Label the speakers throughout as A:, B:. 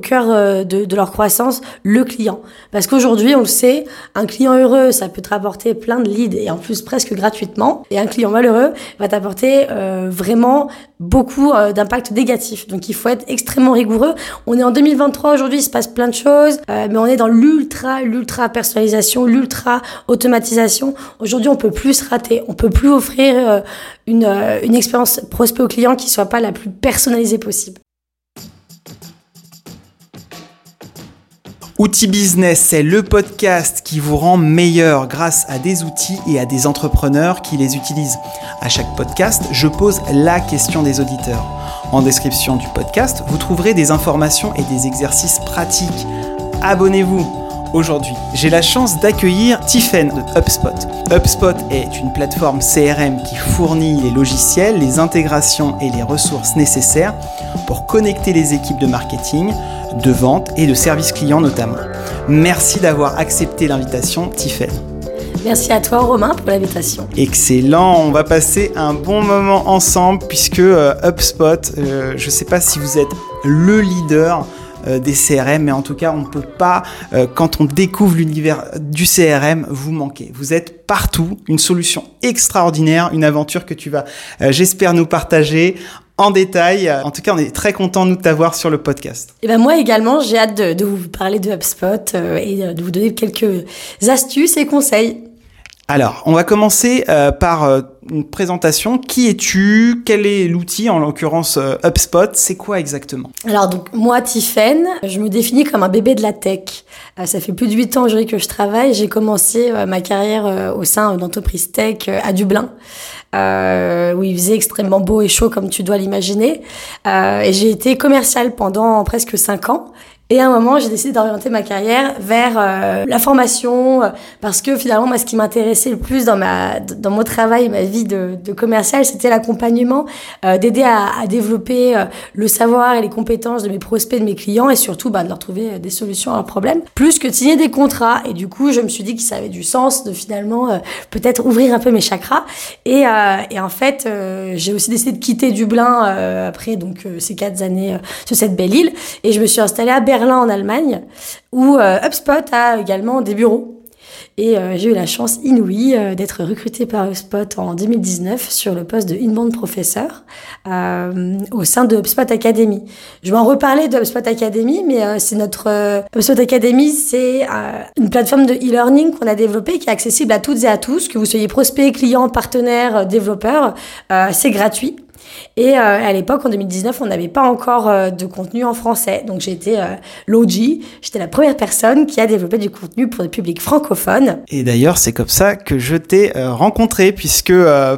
A: cœur euh, de, leur croissance le client. Parce qu'aujourd'hui, on le sait, un client heureux, ça peut te rapporter plein de leads et en plus presque gratuitement. Et un client malheureux va t'apporter euh, vraiment beaucoup euh, d'impact négatif. Donc il faut être extrêmement rigoureux. On est en 2023 aujourd'hui, il se passe plein de choses, mais on est dans l'ultra, l'ultra personnalisation, l'ultra automatisation. Aujourd'hui, on peut plus se rater, on peut plus offrir une, une expérience prospect au client qui soit pas la plus personnalisée possible.
B: Outils Business, c'est le podcast qui vous rend meilleur grâce à des outils et à des entrepreneurs qui les utilisent. À chaque podcast, je pose la question des auditeurs. En description du podcast, vous trouverez des informations et des exercices pratiques. Abonnez-vous. Aujourd'hui, j'ai la chance d'accueillir Tiffen de HubSpot. HubSpot est une plateforme CRM qui fournit les logiciels, les intégrations et les ressources nécessaires pour connecter les équipes de marketing, de vente et de service client notamment. Merci d'avoir accepté l'invitation, Tiffen.
A: Merci à toi Romain pour l'invitation.
B: Excellent, on va passer un bon moment ensemble puisque euh, HubSpot, euh, je ne sais pas si vous êtes le leader euh, des CRM, mais en tout cas, on ne peut pas, quand on découvre l'univers du CRM, vous manquer. Vous êtes partout, une solution extraordinaire, une aventure que tu vas, j'espère, nous partager en détail. En tout cas, on est très content de t'avoir sur le podcast.
A: Et ben moi également, j'ai hâte de, vous parler de HubSpot euh, et de vous donner quelques astuces et conseils.
B: Alors, on va commencer euh, par euh, une présentation. Qui es-tu? Quel est l'outil, en l'occurrence HubSpot? C'est quoi exactement?
A: Alors, donc, moi, Tiffen, je me définis comme un bébé de la tech. ça fait plus de 8 ans aujourd'hui que je travaille. J'ai commencé ma carrière au sein d'entreprises tech à Dublin euh, où il faisait extrêmement beau et chaud comme tu dois l'imaginer. Euh, et j'ai été commerciale pendant presque cinq ans. Et à un moment, j'ai décidé d'orienter ma carrière vers euh, la formation, euh, parce que finalement, moi, ce qui m'intéressait le plus dans ma dans mon travail, ma vie de, de commercial, c'était l'accompagnement, euh, d'aider à, à, développer le savoir et les compétences de mes prospects, de mes clients, et surtout bah, de leur trouver des solutions à leurs problèmes, plus que de signer des contrats. Et du coup, je me suis dit que ça avait du sens de finalement peut-être ouvrir un peu mes chakras. Et, et en fait, j'ai aussi décidé de quitter Dublin après donc ces quatre années sur cette belle île, et je me suis installée à Berlin en Allemagne, où euh, HubSpot a également des bureaux. Et euh, j'ai eu la chance inouïe euh, d'être recrutée par HubSpot en 2019 sur le poste de inbound professeur au sein de HubSpot Academy. Je vais en reparler de HubSpot Academy, mais c'est notre HubSpot Academy, c'est une plateforme de e-learning qu'on a développée qui est accessible à toutes et à tous, que vous soyez prospect, client, partenaire, développeur. c'est gratuit. Et euh, à l'époque, en 2019, on n'avait pas encore euh, de contenu en français. Donc été euh, l'OG, j'étais la première personne qui a développé du contenu pour le public francophone.
B: Et d'ailleurs, c'est comme ça que je t'ai rencontré, puisque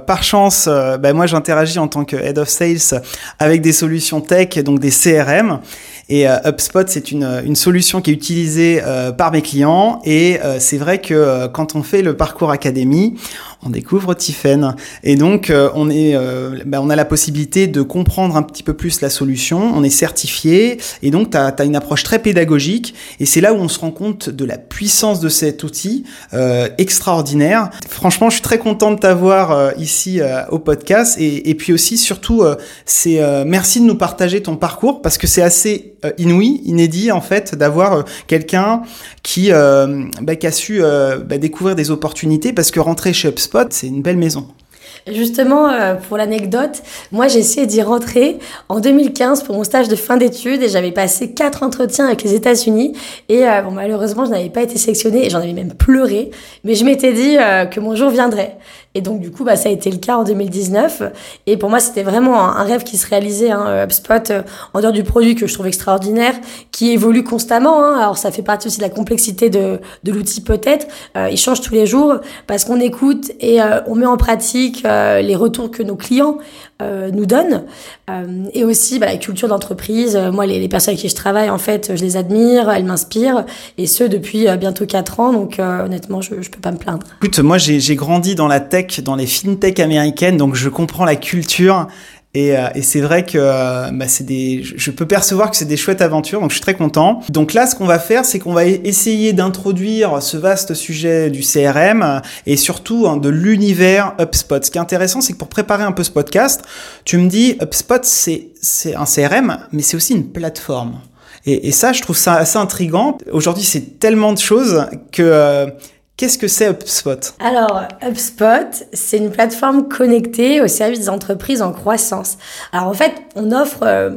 B: par chance, bah, moi j'interagis en tant que Head of Sales avec des solutions tech, donc des CRM. Et HubSpot, c'est une, une, solution qui est utilisée par mes clients. Et c'est vrai que quand on fait le parcours académie, on découvre Tiffen. Et donc, euh, on, est, euh, bah, on a la possibilité de comprendre un petit peu plus la solution. On est certifié. Et donc, tu as, une approche très pédagogique. Et c'est là où on se rend compte de la puissance de cet outil euh, extraordinaire. Franchement, je suis très content de t'avoir ici au podcast. Et, et, puis aussi, surtout, c'est merci de nous partager ton parcours parce que c'est assez inouï, inédit en fait, d'avoir quelqu'un qui, bah, qui a su bah, découvrir des opportunités parce que rentrer chez HubSpot, c'est une belle maison.
A: Justement, euh, pour l'anecdote, moi j'ai essayé d'y rentrer en 2015 pour mon stage de fin d'études et j'avais passé quatre entretiens avec les États-Unis et euh, malheureusement je n'avais pas été sélectionnée et j'en avais même pleuré, mais je m'étais dit euh, que mon jour viendrait. Et donc, du coup, bah, ça a été le cas en 2019. Et pour moi, c'était vraiment un, rêve qui se réalisait. Hein, HubSpot, euh, en dehors du produit que je trouve extraordinaire, qui évolue constamment. Hein. Alors, ça fait partie aussi de la complexité de, de l'outil peut-être. Euh, il change tous les jours parce qu'on écoute et euh, on met en pratique euh, les retours que nos clients nous donnent. et aussi, bah, la culture d'entreprise. moi, les, les, personnes avec qui je travaille, en fait, je les admire, elles m'inspirent. Et ce, depuis bientôt 4 ans. Donc, honnêtement, je ne peux pas me plaindre.
B: Écoute, moi, j'ai grandi dans la tech dans les fintech américaines, donc je comprends la culture. Et, euh, et c'est vrai que euh, bah, c'est des, je peux percevoir que c'est des chouettes aventures, donc je suis très content. Donc là, ce qu'on va faire, c'est qu'on va essayer d'introduire ce vaste sujet du CRM et surtout hein, de l'univers HubSpot. Ce qui est intéressant, c'est que pour préparer un peu ce podcast, tu me dis HubSpot, c'est c'est un CRM, mais c'est aussi une plateforme. Et, et, ça, je trouve ça assez intrigant. Aujourd'hui, c'est tellement de choses que euh, Qu'est-ce que c'est HubSpot?
A: Alors, HubSpot, c'est une plateforme connectée au service des entreprises en croissance. Alors, en fait, on offre euh,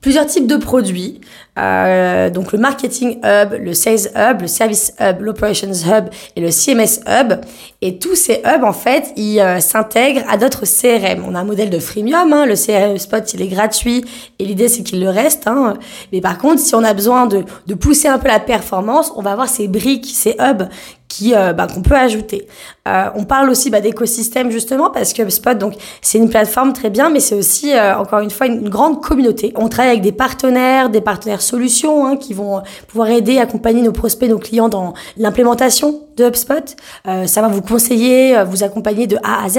A: plusieurs types de produits. Euh, donc, le Marketing Hub, le Sales Hub, le Service Hub, l'Operations Hub et le CMS Hub. Et tous ces hubs, en fait, ils euh, s'intègrent à d'autres CRM. On a un modèle de freemium. Hein, le CRM HubSpot, il est gratuit. Et l'idée, c'est qu'il le reste. Hein. Mais par contre, si on a besoin de, de pousser un peu la performance, on va avoir ces briques, ces hubs qui euh, bah, qu'on peut ajouter. Euh, on parle aussi bah, d'écosystème justement parce que HubSpot donc c'est une plateforme très bien, mais c'est aussi euh, encore une fois une, grande communauté. On travaille avec des partenaires, des partenaires solutions hein, qui vont pouvoir aider, accompagner nos prospects, nos clients dans l'implémentation de HubSpot. Euh, ça va vous conseiller, euh, vous accompagner de A à Z.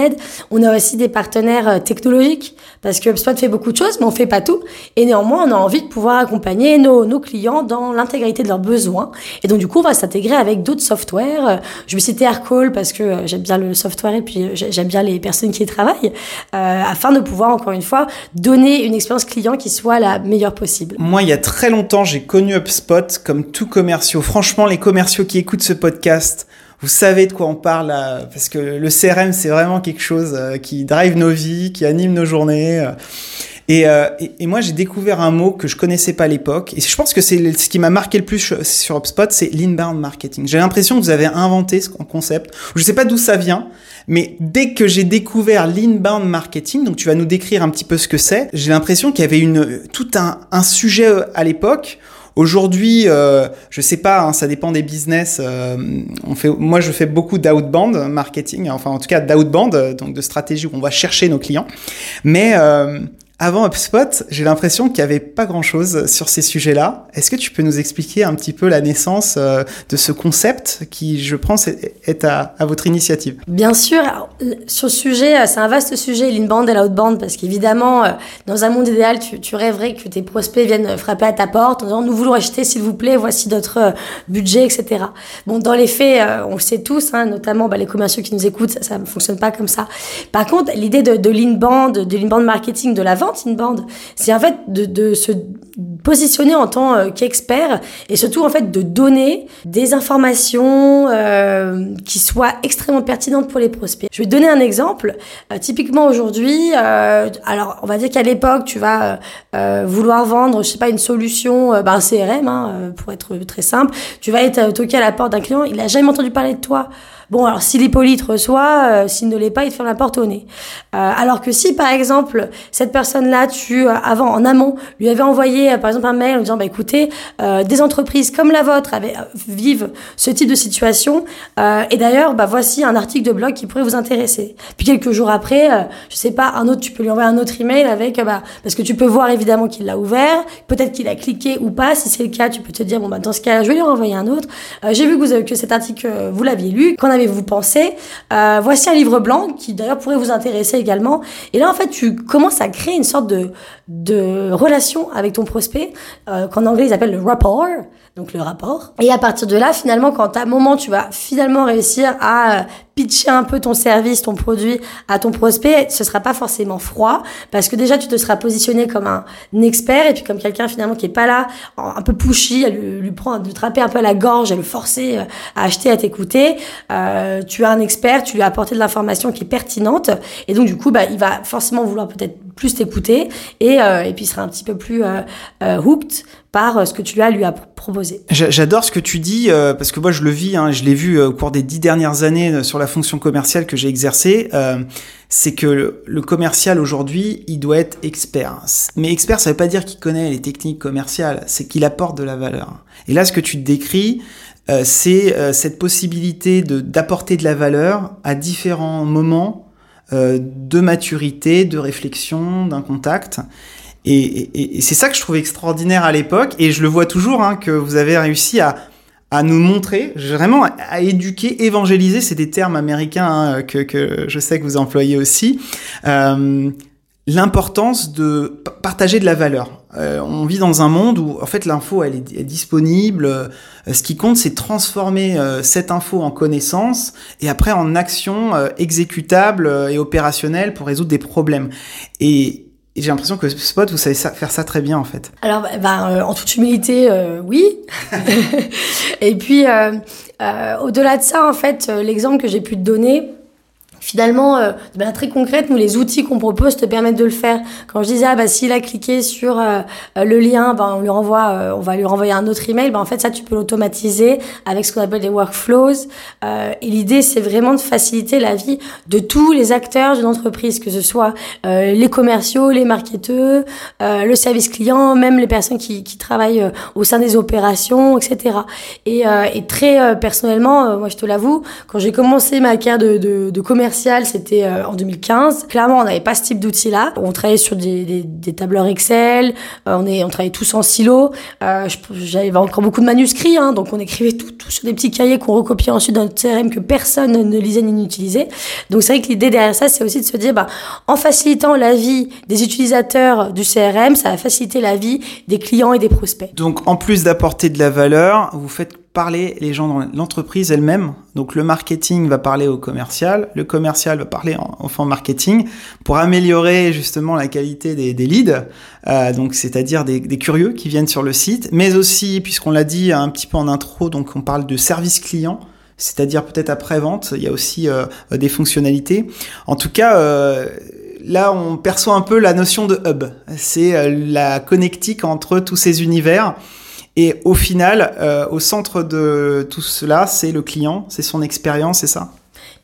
A: On a aussi des partenaires euh, technologiques parce que HubSpot fait beaucoup de choses, mais on fait pas tout. Et néanmoins, on a envie de pouvoir accompagner nos, clients dans l'intégralité de leurs besoins. Et donc, du coup, on va s'intégrer avec d'autres softwares. Je vais citer Aircall parce que j'aime bien le software et puis j'aime bien les personnes qui y travaillent, afin de pouvoir, encore une fois, donner une expérience client qui soit la meilleure possible.
B: Moi, il y a très longtemps, j'ai connu HubSpot comme tout commerciaux. Franchement, les commerciaux qui écoutent ce podcast, vous savez de quoi on parle parce que le CRM c'est vraiment quelque chose euh, qui drive nos vies, qui anime nos journées. Euh. Euh, et, et, moi j'ai découvert un mot que je connaissais pas à l'époque et je pense que c'est ce qui m'a marqué le plus sur HubSpot, c'est l'inbound marketing. J'ai l'impression que vous avez inventé ce concept. Je sais pas d'où ça vient, mais dès que j'ai découvert l'inbound marketing, donc tu vas nous décrire un petit peu ce que c'est, j'ai l'impression qu'il y avait une tout un sujet à l'époque Aujourd'hui, euh, je sais pas, hein, ça dépend des business. Euh, on fait, moi, je fais beaucoup d'outbound marketing, enfin en tout cas d'outbound, donc de stratégie où on va chercher nos clients. Mais euh, avant HubSpot, j'ai l'impression qu'il n'y avait pas grand-chose sur ces sujets-là. Est-ce que tu peux nous expliquer un petit peu la naissance euh, de ce concept qui, je pense, est à, votre initiative?
A: Bien sûr. sur ce sujet, euh, c'est un vaste sujet, l'inbound et l'outbound, parce qu'évidemment, euh, dans un monde idéal, tu, rêverais que tes prospects viennent frapper à ta porte en disant « nous voulons acheter, s'il vous plaît, voici notre budget, etc. » Bon, dans les faits, on le sait tous, hein, notamment bah, les commerciaux qui nous écoutent, ça ne fonctionne pas comme ça. Par contre, l'idée de, de l'inbound, de l'inbound marketing, de la vente, bande, c'est en fait de, se positionner en tant euh, qu'expert et surtout en fait de donner des informations euh, qui soient extrêmement pertinentes pour les prospects. Je vais donner un exemple. Euh, typiquement aujourd'hui, alors on va dire qu'à l'époque tu vas vouloir vendre, je sais pas, une solution, ben, un CRM hein, pour être très simple. Tu vas être toqué à la porte d'un client, il a jamais entendu parler de toi. Bon, alors si l'Hippolyte reçoit, euh, s'il ne l'est pas, il te ferme la porte au nez. Euh, alors que si, par exemple, cette personne-là, tu, euh, avant, en amont, lui avais envoyé, par exemple, un mail en disant, bah écoutez, des entreprises comme la vôtre avaient, vivent ce type de situation, et d'ailleurs, bah voici un article de blog qui pourrait vous intéresser. Puis quelques jours après, je sais pas, un autre, tu peux lui envoyer un autre email avec, bah, parce que tu peux voir évidemment qu'il l'a ouvert, peut-être qu'il a cliqué ou pas. Si c'est le cas, tu peux te dire, bon, bah dans ce cas, je vais lui renvoyer un autre. J'ai vu que, vous, que cet article, vous l'aviez lu, avait vous pensez euh, Voici un livre blanc qui d'ailleurs pourrait vous intéresser également. Et là, en fait, tu commences à créer une sorte de, de relation avec ton prospect, euh, qu'en anglais ils appellent le rapport, donc le rapport. Et à partir de là, finalement, quand à un moment tu vas finalement réussir à pitcher un peu ton service, ton produit à ton prospect, ce sera pas forcément froid parce que déjà tu te seras positionné comme un, expert et puis comme quelqu'un finalement qui est pas là, un peu pushy, à lui, lui prendre, lui trapper un peu à la gorge et le forcer euh, à acheter, à t'écouter. Euh, tu as un expert, tu lui as apporté de l'information qui est pertinente et donc du coup bah il va forcément vouloir peut-être plus t'écouter et, euh, et puis il sera un petit peu plus euh, euh, hooked par ce que tu lui as lui a proposé.
B: J'adore ce que tu dis parce que moi je le vis, hein, je l'ai vu au cours des dix dernières années sur la fonction commerciale que j'ai exercée. c'est que le, commercial aujourd'hui, il doit être expert. Mais expert, ça veut pas dire qu'il connaît les techniques commerciales, c'est qu'il apporte de la valeur. Et là, ce que tu décris, c'est cette possibilité d'apporter de la valeur à différents moments euh, de maturité, de réflexion, d'un contact. Et, c'est ça que je trouve extraordinaire à l'époque, et je le vois toujours, hein, que vous avez réussi à, nous montrer, vraiment à, éduquer, évangéliser, c'est des termes américains hein, que, je sais que vous employez aussi, euh, l'importance de partager de la valeur. Euh, on vit dans un monde où en fait l'info elle est, disponible. Euh, ce qui compte c'est transformer euh, cette info en connaissance et après en action exécutable et opérationnelle pour résoudre des problèmes. Et j'ai l'impression que Spot, vous savez faire ça très bien en fait.
A: Alors, bah, bah euh, en toute humilité, euh, oui. et puis, euh, au-delà de ça, en fait, l'exemple que j'ai pu te donner, finalement, euh, de manière très concrète, nous, les outils qu'on propose te permettent de le faire. Quand je disais, ah, bah, s'il a cliqué sur euh, euh, le lien, bah, on lui renvoie, euh, on va lui renvoyer un autre email, bah, en fait, ça, tu peux l'automatiser avec ce qu'on appelle des workflows. et l'idée, c'est vraiment de faciliter la vie de tous les acteurs d'une entreprise, que ce soit les commerciaux, les marketeurs, le service client, même les personnes qui, qui travaillent au sein des opérations, etc. Et, et très personnellement, moi, je te l'avoue, quand j'ai commencé ma carrière de, de, de commerce c'était euh, en 2015. Clairement, on n'avait pas ce type d'outil-là. On travaillait sur des, tableurs Excel, euh, on, est, on travaillait tous en silo. Euh, J'avais encore beaucoup de manuscrits, hein, donc on écrivait tout sur des petits cahiers qu'on recopiait ensuite dans notre CRM que personne ne lisait ni n'utilisait. Donc c'est vrai que l'idée derrière ça, c'est aussi de se dire, bah, en facilitant la vie des utilisateurs du CRM, ça va faciliter la vie des clients et des prospects.
B: Donc en plus d'apporter de la valeur, vous faites parler les gens dans l'entreprise elle-même. Donc le marketing va parler au commercial, le commercial va parler en, en marketing pour améliorer justement la qualité des, des leads, euh, donc c'est-à-dire des, des, curieux qui viennent sur le site, mais aussi puisqu'on l'a dit un petit peu en intro, donc on parle de service client. C'est-à-dire peut-être après vente, il y a aussi euh, des fonctionnalités. En tout cas, euh, là, on perçoit un peu la notion de hub. C'est euh, la connectique entre tous ces univers et au final, euh, au centre de tout cela, c'est le client, c'est son expérience, c'est ça?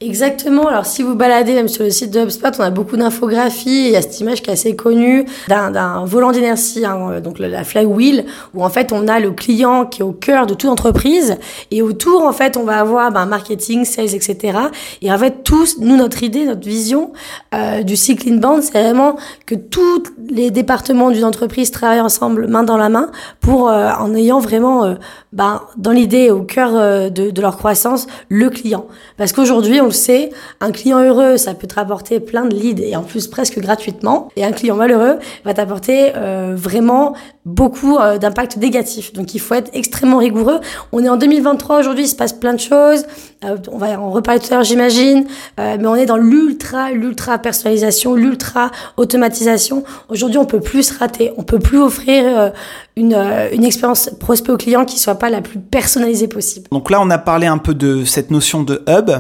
A: Exactement. Alors, si vous baladez même sur le site de HubSpot, on a beaucoup d'infographies. Il y a cette image qui est assez connue d'un volant d'inertie, hein, donc la flywheel, où en fait on a le client qui est au cœur de toute entreprise, et autour en fait on va avoir ben, marketing, sales, etc. Et en fait tous, nous notre idée, notre vision euh, du cycle inbound, c'est vraiment que tous les départements d'une entreprise travaillent ensemble, main dans la main, pour euh, en ayant vraiment, euh, ben, dans l'idée au cœur euh, de, de leur croissance, le client. Parce qu'aujourd'hui le sait, un client heureux, ça peut te rapporter plein de leads et en plus presque gratuitement. Et un client malheureux va t'apporter euh, vraiment beaucoup euh, d'impact négatif. Donc il faut être extrêmement rigoureux. On est en 2023 aujourd'hui, il se passe plein de choses. Euh, on va en reparler tout à l'heure, j'imagine. mais on est dans l'ultra, l'ultra personnalisation, l'ultra automatisation. Aujourd'hui, on peut plus se rater. On peut plus offrir une, une expérience prospect au client qui soit pas la plus personnalisée possible.
B: Donc là, on a parlé un peu de cette notion de hub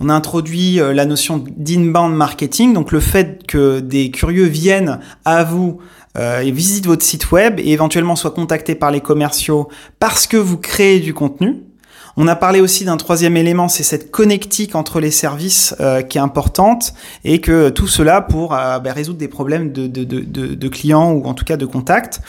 B: on a introduit euh, la notion d'inbound marketing, donc le fait que des curieux viennent à vous euh, et visitent votre site web et éventuellement soient contactés par les commerciaux parce que vous créez du contenu. On a parlé aussi d'un troisième élément, c'est cette connectique entre les services euh, qui est importante et que tout cela pour bah, résoudre des problèmes de, de, clients ou en tout cas de contacts.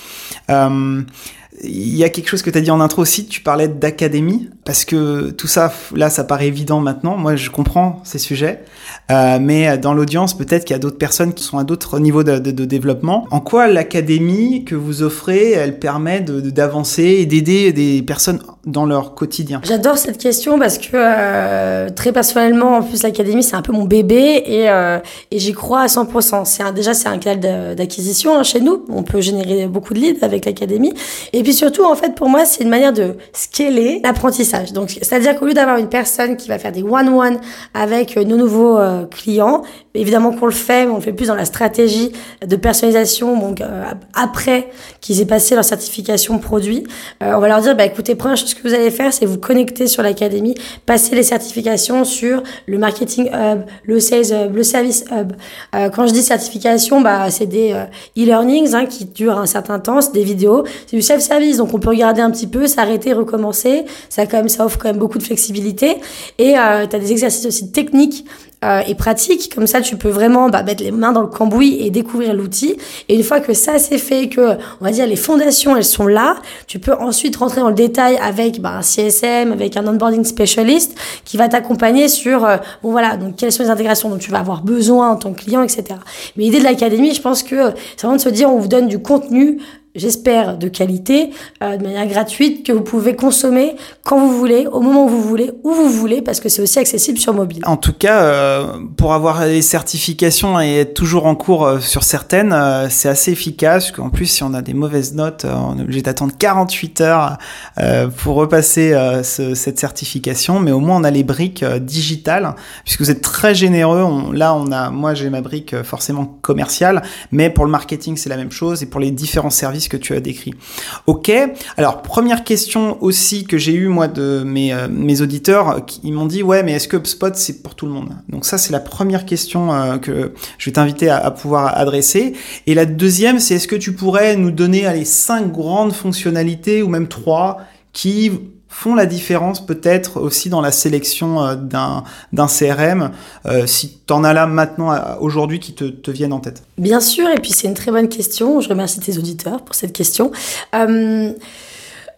B: Il y a quelque chose que tu as dit en intro aussi, tu parlais d'académie, parce que tout ça, là, ça paraît évident maintenant. Moi, je comprends ces sujets. Euh, mais dans l'audience, peut-être qu'il y a d'autres personnes qui sont à d'autres niveaux de, développement. En quoi l'académie que vous offrez, elle permet d'avancer et d'aider des personnes dans leur quotidien
A: J'adore cette question parce que euh, très personnellement, en plus, l'académie, c'est un peu mon bébé et, euh, et j'y crois à 100%. C'est déjà, c'est un canal d'acquisition hein, chez nous. On peut générer beaucoup de leads avec l'académie. Et puis surtout, en fait, pour moi, c'est une manière de scaler l'apprentissage. Donc, c'est-à-dire qu'au lieu d'avoir une personne qui va faire des one-one avec nos nouveaux euh, clients. Évidemment qu'on le fait, mais on le fait plus dans la stratégie de personnalisation. Donc euh, après qu'ils aient passé leur certification produit, euh, on va leur dire bah écoutez, première que vous allez faire, c'est vous connecter sur l'académie, passer les certifications sur le marketing hub, le sales hub, le service hub. quand je dis certification, bah c'est des e-learnings hein, qui durent un certain temps, c'est des vidéos, c'est du self-service, donc on peut regarder un petit peu, s'arrêter, recommencer. Ça quand même, ça offre quand même beaucoup de flexibilité. Et tu as des exercices aussi techniques euh, et pratique. Comme ça, tu peux vraiment bah, mettre les mains dans le cambouis et découvrir l'outil. Et une fois que ça c'est fait, que on va dire les fondations elles sont là, tu peux ensuite rentrer dans le détail avec bah, un CSM, avec un onboarding specialist qui va t'accompagner sur euh, bon voilà donc quelles sont les intégrations dont tu vas avoir besoin en tant que client, etc. Mais l'idée de l'académie, je pense que c'est vraiment de se dire on vous donne du contenu j'espère, de qualité, euh, de manière gratuite, que vous pouvez consommer quand vous voulez, au moment où vous voulez, où vous voulez, parce que c'est aussi accessible sur mobile.
B: En tout cas, euh, pour avoir les certifications et être toujours en cours euh, sur certaines, c'est assez efficace. En plus, si on a des mauvaises notes, on est obligé d'attendre 48 heures pour repasser ce- cette certification. Mais au moins, on a les briques digitales, puisque vous êtes très généreux. Là, on a, moi, j'ai ma brique forcément commerciale, mais pour le marketing, c'est la même chose, et pour les différents services que tu as décrits. Ok. Alors, première question aussi que j'ai eu moi de mes, euh, mes auditeurs, euh, qui ils m'ont dit ouais, mais est-ce que HubSpot c'est pour tout le monde? Donc ça, c'est la première question euh, que je vais t'inviter à, à pouvoir adresser. Et la deuxième, c'est est-ce que tu pourrais nous donner les cinq grandes fonctionnalités ou même trois qui font la différence peut-être aussi dans la sélection euh, d'un CRM, euh, si tu en as là maintenant, euh, aujourd'hui, qui te, viennent en tête?
A: Bien sûr, et puis c'est une très bonne question. Je remercie tes auditeurs pour cette question.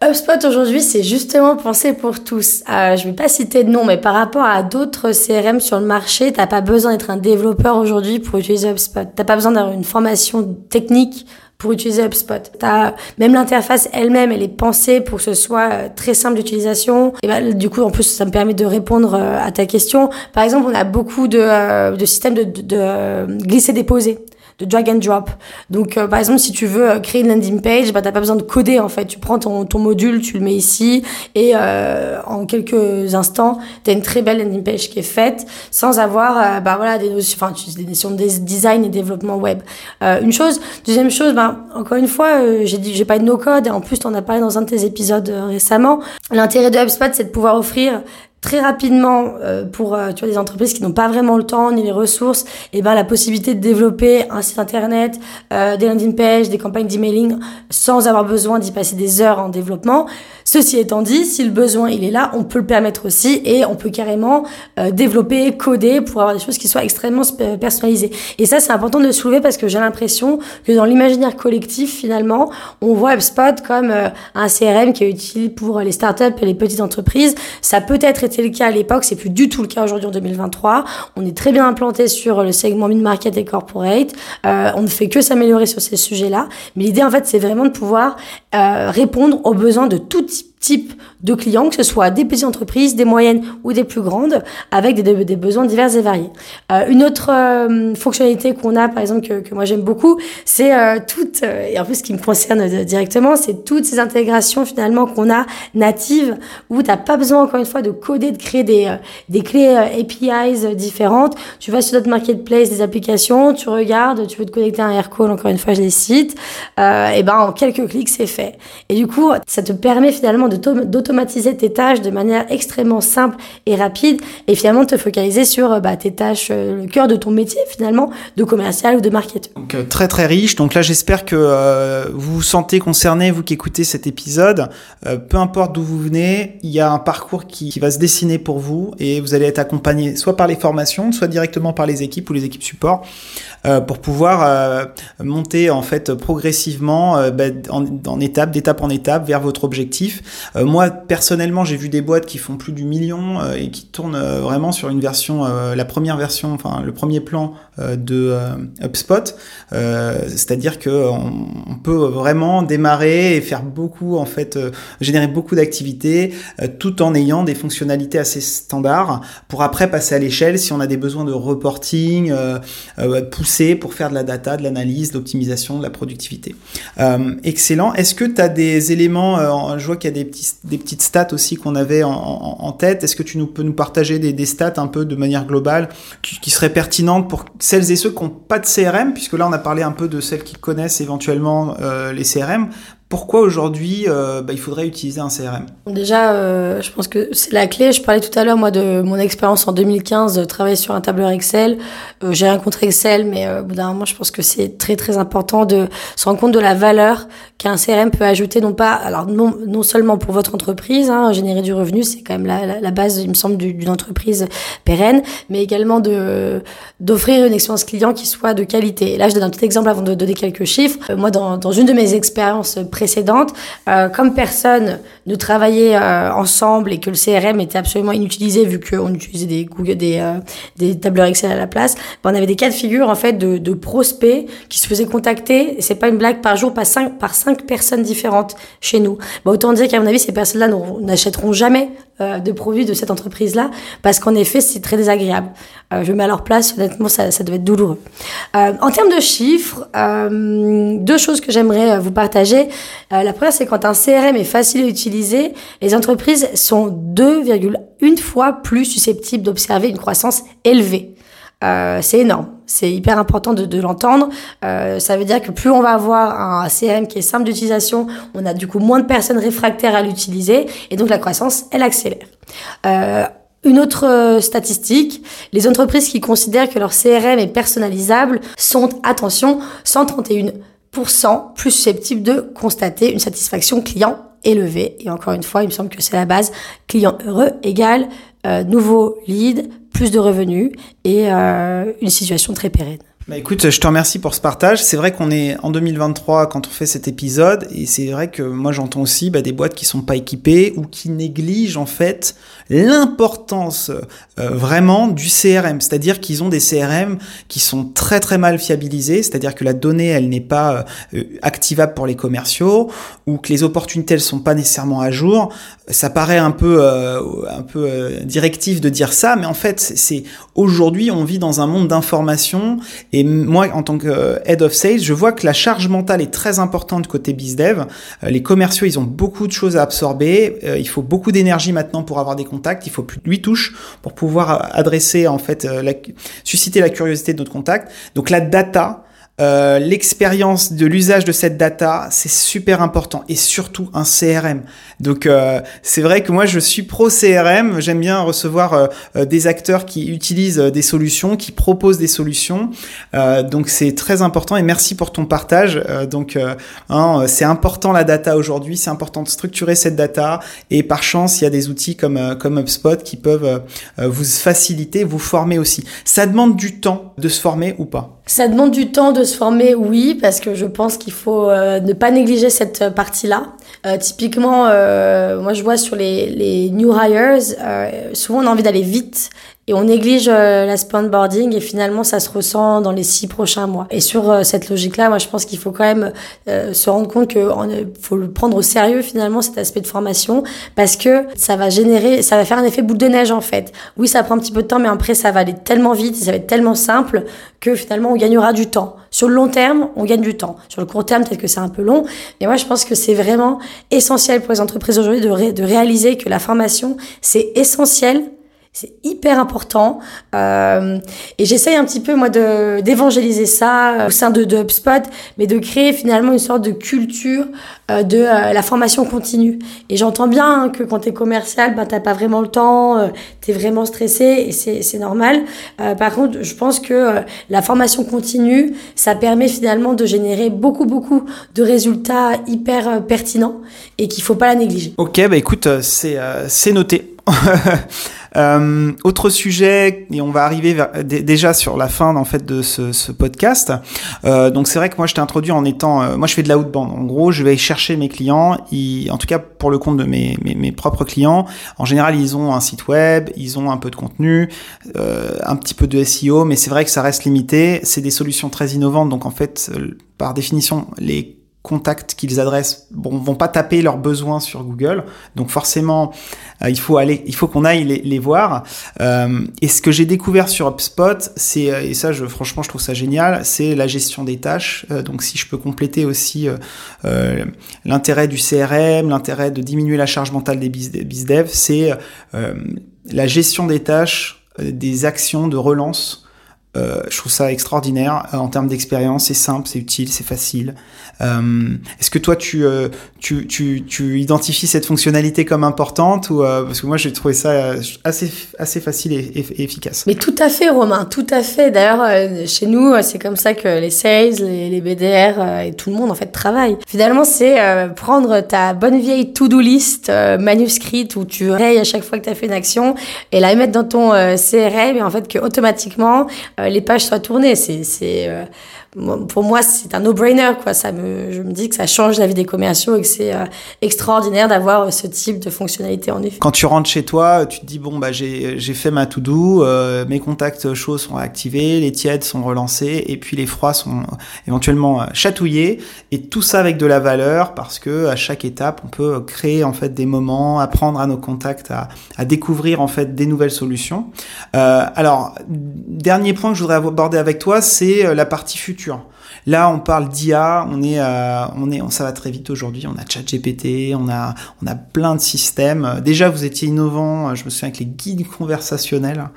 A: HubSpot aujourd'hui, c'est justement pensé pour tous. Euh, je vais pas citer de nom, mais par rapport à d'autres CRM sur le marché, t'as pas besoin d'être un développeur aujourd'hui pour utiliser HubSpot. T'as pas besoin d'avoir une formation technique pour utiliser HubSpot. T'as même l'interface elle-même, elle est pensée pour que ce soit euh, très simple d'utilisation. Et ben, du coup, en plus, ça me permet de répondre euh, à ta question. Par exemple, on a beaucoup de, euh, de systèmes de, de, de glisser-déposer de drag and drop. Donc, euh, par exemple, si tu veux euh, créer une landing page, bah, t'as pas besoin de coder, en fait. Tu prends ton, ton module, tu le mets ici, et euh, en quelques instants, t'as une très belle landing page qui est faite, sans avoir, euh, bah, voilà, des notions, enfin, des notions de des- design et développement web. Euh, une chose. Deuxième chose, bah, encore une fois, j'ai dit, j'ai pas de no-code, et en plus, t'en as parlé dans un de tes épisodes récemment. L'intérêt de HubSpot, c'est de pouvoir offrir très rapidement euh, pour euh, tu vois des entreprises qui n'ont pas vraiment le temps ni les ressources et ben la possibilité de développer un site internet euh, des landing pages des campagnes d'emailing sans avoir besoin d'y passer des heures en développement. Ceci étant dit si le besoin il est là on peut le permettre aussi et on peut carrément euh, développer coder pour avoir des choses qui soient extrêmement personnalisées. Et ça c'est important de le soulever parce que j'ai l'impression que dans l'imaginaire collectif finalement on voit HubSpot comme euh, un CRM qui est utile pour les startups et les petites entreprises. Ça peut être été le cas à l'époque, c'est plus du tout le cas aujourd'hui en 2023. On est très bien implanté sur le segment mid-market et corporate. Euh, on ne fait que s'améliorer sur ces sujets-là. Mais l'idée, en fait, c'est vraiment de pouvoir euh, répondre aux besoins de tout type type de clients, que ce soit des petites entreprises, des moyennes ou des plus grandes, avec des, besoins divers et variés. Euh, une autre euh, fonctionnalité qu'on a, par exemple, que, moi j'aime beaucoup, c'est euh, toutes, et en plus ce qui me concerne directement, c'est toutes ces intégrations finalement qu'on a natives, où t'as pas besoin encore une fois de coder, de créer des, des clés APIs différentes. Tu vas sur notre marketplace des applications, tu regardes, tu veux te connecter à un aircall, encore une fois je les cite, et ben en quelques clics c'est fait. Et du coup, ça te permet finalement d'automatiser tes tâches de manière extrêmement simple et rapide et finalement te focaliser sur bah, tes tâches, euh, le cœur de ton métier finalement, de commercial ou de marketing.
B: Donc euh, très très riche. Donc là j'espère que euh, vous vous sentez concerné, vous qui écoutez cet épisode. Euh, peu importe d'où vous venez, il y a un parcours qui, qui, va se dessiner pour vous et vous allez être accompagné soit par les formations, soit directement par les équipes ou les équipes support euh, pour pouvoir euh, monter en fait progressivement euh, bah, en, en étape, d'étape en étape vers votre objectif. Euh, moi personnellement j'ai vu des boîtes qui font plus du million euh, et qui tournent vraiment sur une version, la première version, enfin le premier plan de HubSpot. C'est-à-dire que on, peut vraiment démarrer et faire beaucoup en fait, générer beaucoup d'activités tout en ayant des fonctionnalités assez standards pour après passer à l'échelle si on a des besoins de reporting euh, pour faire de la data, de l'analyse, de l'optimisation, de la productivité. Euh, excellent. Est-ce que tu as des éléments, euh, je vois qu'il y a des, petits, des petites stats aussi qu'on avait en, tête. Est-ce que tu nous, peux nous partager des, des, stats un peu de manière globale qui, qui seraient pertinentes pour celles et ceux qui n'ont pas de CRM, puisque là on a parlé un peu de celles qui connaissent éventuellement euh, les CRM. Pourquoi aujourd'hui euh, bah, il faudrait utiliser un CRM
A: Déjà, euh, je pense que c'est la clé. Je parlais tout à l'heure moi de mon expérience en 2015 de travailler sur un tableur Excel. Euh, J'ai rien contre Excel, mais au bout d'un moment, je pense que c'est très très important de se rendre compte de la valeur qu'un CRM peut ajouter, non pas alors non, non seulement pour votre entreprise, hein, générer du revenu, c'est quand même la, base, il me semble, d'une entreprise pérenne, mais également de d'offrir une expérience client qui soit de qualité. Et là, je donne un petit exemple avant de donner quelques chiffres. Moi, dans, dans une de mes expériences précédentes, comme personne ne travaillait ensemble et que le CRM était absolument inutilisé vu qu'on utilisait des Google, des, des tableurs Excel à la place, ben, on avait des cas de figure en fait de, de prospects qui se faisaient contacter. C'est pas une blague par jour, par cinq, par cinq personnes différentes chez nous. Ben, autant dire qu'à mon avis, ces personnes-là n'achèteront jamais de produits de cette entreprise-là parce qu'en effet, c'est très désagréable. Je mets à leur place, honnêtement, ça, ça devait être douloureux. en termes de chiffres, deux choses que j'aimerais vous partager. la première, c'est quand un CRM est facile à utiliser, les entreprises sont 2,1 fois plus susceptibles d'observer une croissance élevée. Euh, c'est énorme. C'est hyper important de, de l'entendre. Euh, ça veut dire que plus on va avoir un CRM qui est simple d'utilisation, on a du coup moins de personnes réfractaires à l'utiliser et donc la croissance, elle accélère. Une autre euh, statistique, les entreprises qui considèrent que leur CRM est personnalisable sont, attention, 131% plus susceptibles de constater une satisfaction client élevée. Et encore une fois, il me semble que c'est la base. Client heureux égale euh, nouveau lead, plus de revenus et euh, une situation très pérenne.
B: Bah écoute, je te remercie pour ce partage. C'est vrai qu'on est en 2023 quand on fait cet épisode, et c'est vrai que moi j'entends aussi bah, des boîtes qui sont pas équipées ou qui négligent en fait l'importance euh, vraiment du CRM. C'est-à-dire qu'ils ont des CRM qui sont très très mal fiabilisés, c'est-à-dire que la donnée elle n'est pas euh, activable pour les commerciaux ou que les opportunités elles sont pas nécessairement à jour. Ça paraît un peu euh, un peu directif de dire ça, mais en fait c'est aujourd'hui on vit dans un monde d'information et et moi, en tant que euh, head of sales, je vois que la charge mentale est très importante côté bizdev. Euh, les commerciaux, ils ont beaucoup de choses à absorber. Euh, il faut beaucoup d'énergie maintenant pour avoir des contacts. Il faut plus de 8 touches pour pouvoir adresser, en fait, susciter la curiosité de notre contact. Donc la data, euh, l'expérience de l'usage de cette data, c'est super important et surtout un CRM. Donc euh, c'est vrai que moi je suis pro CRM, j'aime bien recevoir euh, des acteurs qui utilisent des solutions, qui proposent des solutions. donc c'est très important et merci pour ton partage. donc hein, c'est important la data aujourd'hui, c'est important de structurer cette data et par chance il y a des outils comme comme HubSpot qui peuvent vous faciliter, vous former aussi. Ça demande du temps de se former ou pas
A: ça demande du temps de se former, oui, parce que je pense qu'il faut euh, ne pas négliger cette partie-là. Euh, typiquement, euh, moi je vois sur les, les new hires, souvent on a envie d'aller vite et on néglige euh, l'aspect onboarding et finalement ça se ressent dans les six prochains mois. Et sur euh, cette logique-là, moi je pense qu'il faut quand même euh, se rendre compte qu'il faut le prendre au sérieux finalement cet aspect de formation parce que ça va générer, ça va faire un effet boule de neige en fait. Oui, ça prend un petit peu de temps, mais après ça va aller tellement vite, ça va être tellement simple que finalement on gagnera du temps. Sur le long terme, on gagne du temps. Sur le court terme, peut-être que c'est un peu long, mais moi je pense que c'est vraiment essentiel pour les entreprises aujourd'hui de, de réaliser que la formation c'est essentiel c'est hyper important. Euh, et j'essaye un petit peu, moi, de, d'évangéliser ça euh, au sein de, de, HubSpot, mais de créer finalement une sorte de culture euh, de euh, la formation continue. Et j'entends bien que quand tu es commercial, ben, t'as pas vraiment le temps, euh, tu es vraiment stressé, et c'est, c'est normal. par contre, je pense que la formation continue, ça permet finalement de générer beaucoup, beaucoup de résultats hyper pertinents et qu'il faut pas la négliger.
B: Ok, bah écoute, c'est, c'est noté. Euh, autre sujet, et on va arriver déjà sur la fin en fait de ce, ce podcast. Euh, donc c'est vrai que moi je t'ai introduit en étant, euh, moi je fais de la outbound. En gros, je vais chercher mes clients. en tout cas pour le compte de mes, mes, mes, propres clients, en général ils ont un site web, ils ont un peu de contenu, euh, un petit peu de SEO, mais c'est vrai que ça reste limité. C'est des solutions très innovantes, donc en fait par définition les contacts qu'ils adressent bon, vont pas taper leurs besoins sur Google. Donc forcément, euh, il faut aller, il faut qu'on aille les, voir. Euh, et ce que j'ai découvert sur HubSpot, c'est euh, et ça, je, franchement, je trouve ça génial, c'est la gestion des tâches. Donc si je peux compléter aussi l'intérêt du CRM, l'intérêt de diminuer la charge mentale des bizdev, c'est la gestion des tâches, des actions de relance euh, je trouve ça extraordinaire euh, en termes d'expérience. C'est simple, c'est utile, c'est facile. Euh, Est-ce que toi, tu, euh, tu, tu, tu, identifies cette fonctionnalité comme importante ou euh, parce que moi, j'ai trouvé ça assez, assez facile et, efficace.
A: Mais tout à fait, Romain, tout à fait. D'ailleurs, chez nous, c'est comme ça que les sales, les, les BDR et tout le monde en fait travaille. Finalement, c'est prendre ta bonne vieille to-do list manuscrite où tu rayes à chaque fois que tu as fait une action et la mettre dans ton CRM et en fait que automatiquement euh, les pages soient tournées. C'est, c'est, euh, pour moi, c'est un no-brainer, quoi. Ça me, je me dis que ça change la vie des commerciaux et que c'est euh, extraordinaire d'avoir ce type de fonctionnalité en effet.
B: Quand tu rentres chez toi, tu te dis bon bah j'ai fait ma to-do, euh, mes contacts chauds sont activés, les tièdes sont relancés et puis les froids sont éventuellement chatouillés et tout ça avec de la valeur parce que à chaque étape on peut créer en fait des moments, apprendre à nos contacts à, à découvrir en fait des nouvelles solutions. Euh, alors dernier point que je voudrais aborder avec toi, c'est la partie future Là, on parle d'IA, on est, euh, on est, ça va très vite aujourd'hui. On a ChatGPT, on a, on a plein de systèmes. Déjà, vous étiez innovant. Je me souviens avec les guides conversationnels.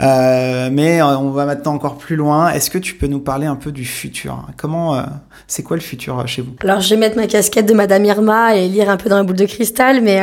B: Euh, mais euh, on va maintenant encore plus loin. Est-ce que tu peux nous parler un peu du futur? Comment, c'est quoi le futur chez vous?
A: Alors, je vais mettre ma casquette de Madame Irma et lire un peu dans la boule de cristal, mais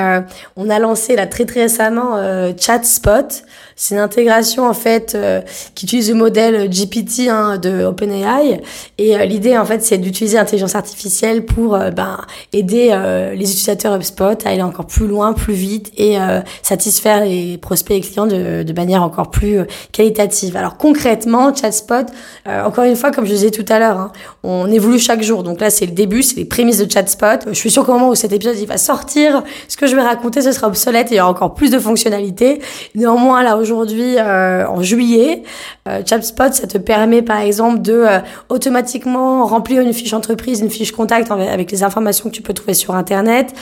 A: on a lancé là très très récemment ChatSpot. C'est une intégration en fait euh, qui utilise le modèle GPT hein, de OpenAI et euh, l'idée en fait c'est d'utiliser l'intelligence artificielle pour euh, ben, aider les utilisateurs HubSpot à aller encore plus loin, plus vite et satisfaire les prospects et clients de, de manière encore plus qualitative. Alors concrètement, ChatSpot, encore une fois comme je disais tout à l'heure, hein, on évolue chaque jour. Donc là c'est le début, c'est les prémices de ChatSpot. Je suis sûre qu'au moment où cet épisode il va sortir, ce que je vais raconter ce sera obsolète et il y aura encore plus de fonctionnalités. Néanmoins là aujourd'hui euh, en juillet. Euh, ChatSpot, ça te permet par exemple de euh, automatiquement remplir une fiche entreprise, une fiche contact avec les informations que tu peux trouver sur Internet.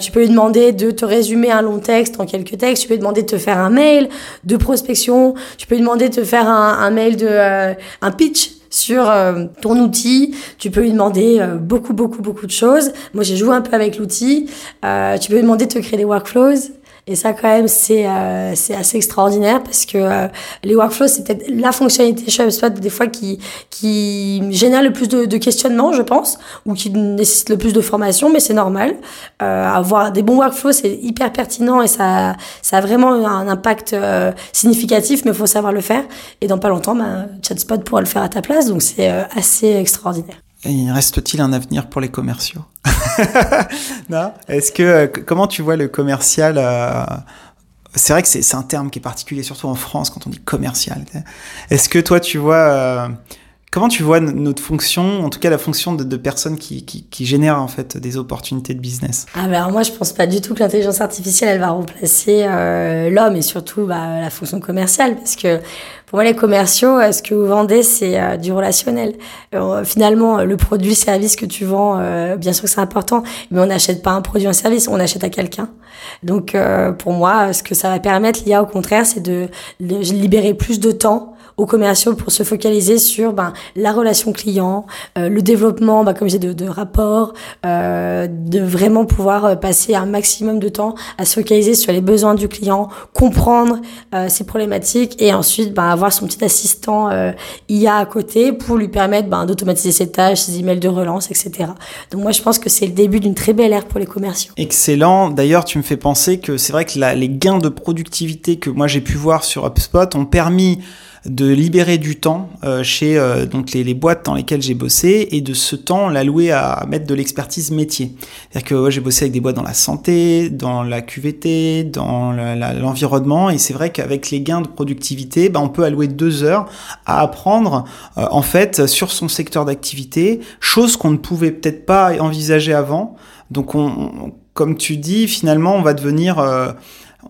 A: tu peux lui demander de te résumer un long texte en quelques textes. Tu peux lui demander de te faire un mail de prospection. Tu peux lui demander de te faire un, un mail de un pitch sur ton outil. Tu peux lui demander beaucoup, beaucoup, beaucoup de choses. Moi, j'ai joué un peu avec l'outil. tu peux lui demander de te créer des workflows. Et ça, quand même, c'est euh, assez extraordinaire parce que euh, les workflows, c'est peut-être la fonctionnalité chez HubSpot des fois qui, qui génère le plus de, de questionnements, je pense, ou qui nécessite le plus de formation, mais c'est normal. Euh, avoir des bons workflows, c'est hyper pertinent et ça, ça a vraiment un impact euh, significatif, mais il faut savoir le faire. Et dans pas longtemps, bah, ChatSpot pourra le faire à ta place, donc c'est assez extraordinaire.
B: Et reste-t-il un avenir pour les commerciaux? Non? Est-ce que euh, comment tu vois le commercial euh, C'est vrai que c'est un terme qui est particulier, surtout en France, quand on dit commercial. Est-ce que toi, tu vois euh, Comment tu vois notre fonction, en tout cas la fonction de, personnes qui, qui, qui, génèrent en fait des opportunités de business?
A: Ah ben alors moi je pense pas du tout que l'intelligence artificielle elle va remplacer euh, l'homme et surtout bah, la fonction commerciale parce que pour moi les commerciaux euh, ce que vous vendez c'est euh, du relationnel. Finalement le produit, service que tu vends, bien sûr que c'est important, mais on n'achète pas un produit, un service, on achète à quelqu'un. Donc pour moi ce que ça va permettre l'IA au contraire c'est de libérer plus de temps aux commerciaux pour se focaliser sur ben, la relation client, euh, le développement, ben, comme j'ai de, de rapports, euh, de vraiment pouvoir euh, passer un maximum de temps à se focaliser sur les besoins du client, comprendre euh, ses problématiques et ensuite ben, avoir son petit assistant euh, IA à côté pour lui permettre ben, d'automatiser ses tâches, ses emails de relance, etc. Donc moi je pense que c'est le début d'une très belle ère pour les commerciaux.
B: Excellent. D'ailleurs tu me fais penser que c'est vrai que la, les gains de productivité que moi j'ai pu voir sur HubSpot ont permis de libérer du temps euh, chez euh, donc les, les, boîtes dans lesquelles j'ai bossé et de ce temps l'allouer à mettre de l'expertise métier. C'est-à-dire que ouais, j'ai bossé avec des boîtes dans la santé, dans la QVT, dans l'environnement et c'est vrai qu'avec les gains de productivité, bah, on peut allouer deux heures à apprendre euh, en fait sur son secteur d'activité, chose qu'on ne pouvait peut-être pas envisager avant. Donc on, comme tu dis, finalement, on va devenir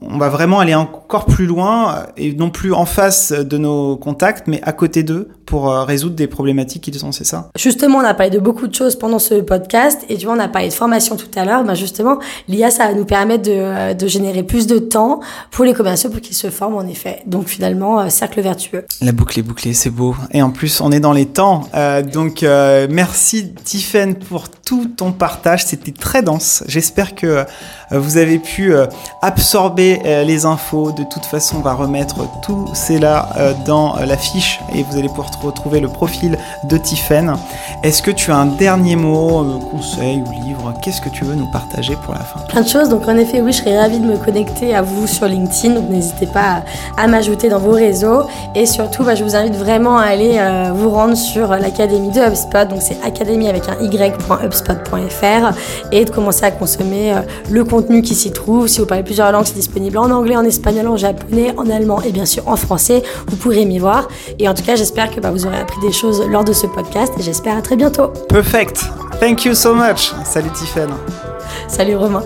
B: on va vraiment aller encore plus loin et non plus en face de nos contacts, mais à côté d'eux pour euh, résoudre des problématiques qu'ils ont, c'est ça?
A: Justement, on a parlé de beaucoup de choses pendant ce podcast et tu vois, on a parlé de formation tout à l'heure. Ben justement, l'IA, ça va nous permettre de, euh, de, générer plus de temps pour les commerciaux pour qu'ils se forment en effet. Donc finalement, euh, cercle vertueux.
B: La boucle est bouclée, c'est beau. Et en plus, on est dans les temps. Euh, donc euh, merci Tiffen pour tout ton partage. C'était très dense. J'espère que vous avez pu absorber les infos. De toute façon, on va remettre tout cela dans la fiche et vous allez pouvoir retrouver le profil de Tiffen. Est-ce que tu as un dernier mot, euh, conseil ou livre? Qu'est-ce que tu veux nous partager pour la fin?
A: Plein de choses. Donc en effet, oui, je serais ravie de me connecter à vous sur LinkedIn. Donc n'hésitez pas à, m'ajouter dans vos réseaux. Et surtout, bah, je vous invite vraiment à aller euh, vous rendre sur l'académie de HubSpot. Donc c'est académie avec un y.hubspot.fr et de commencer à consommer euh, le contenu qui s'y trouve. Si vous parlez plusieurs langues, c'est disponible disponible en anglais, en espagnol, en japonais, en allemand et bien sûr en français. Vous pourrez m'y voir. Et en tout cas, j'espère que bah, vous aurez appris des choses lors de ce podcast et j'espère à très bientôt.
B: Perfect. Thank you so much. Salut Tiffen.
A: Salut Romain.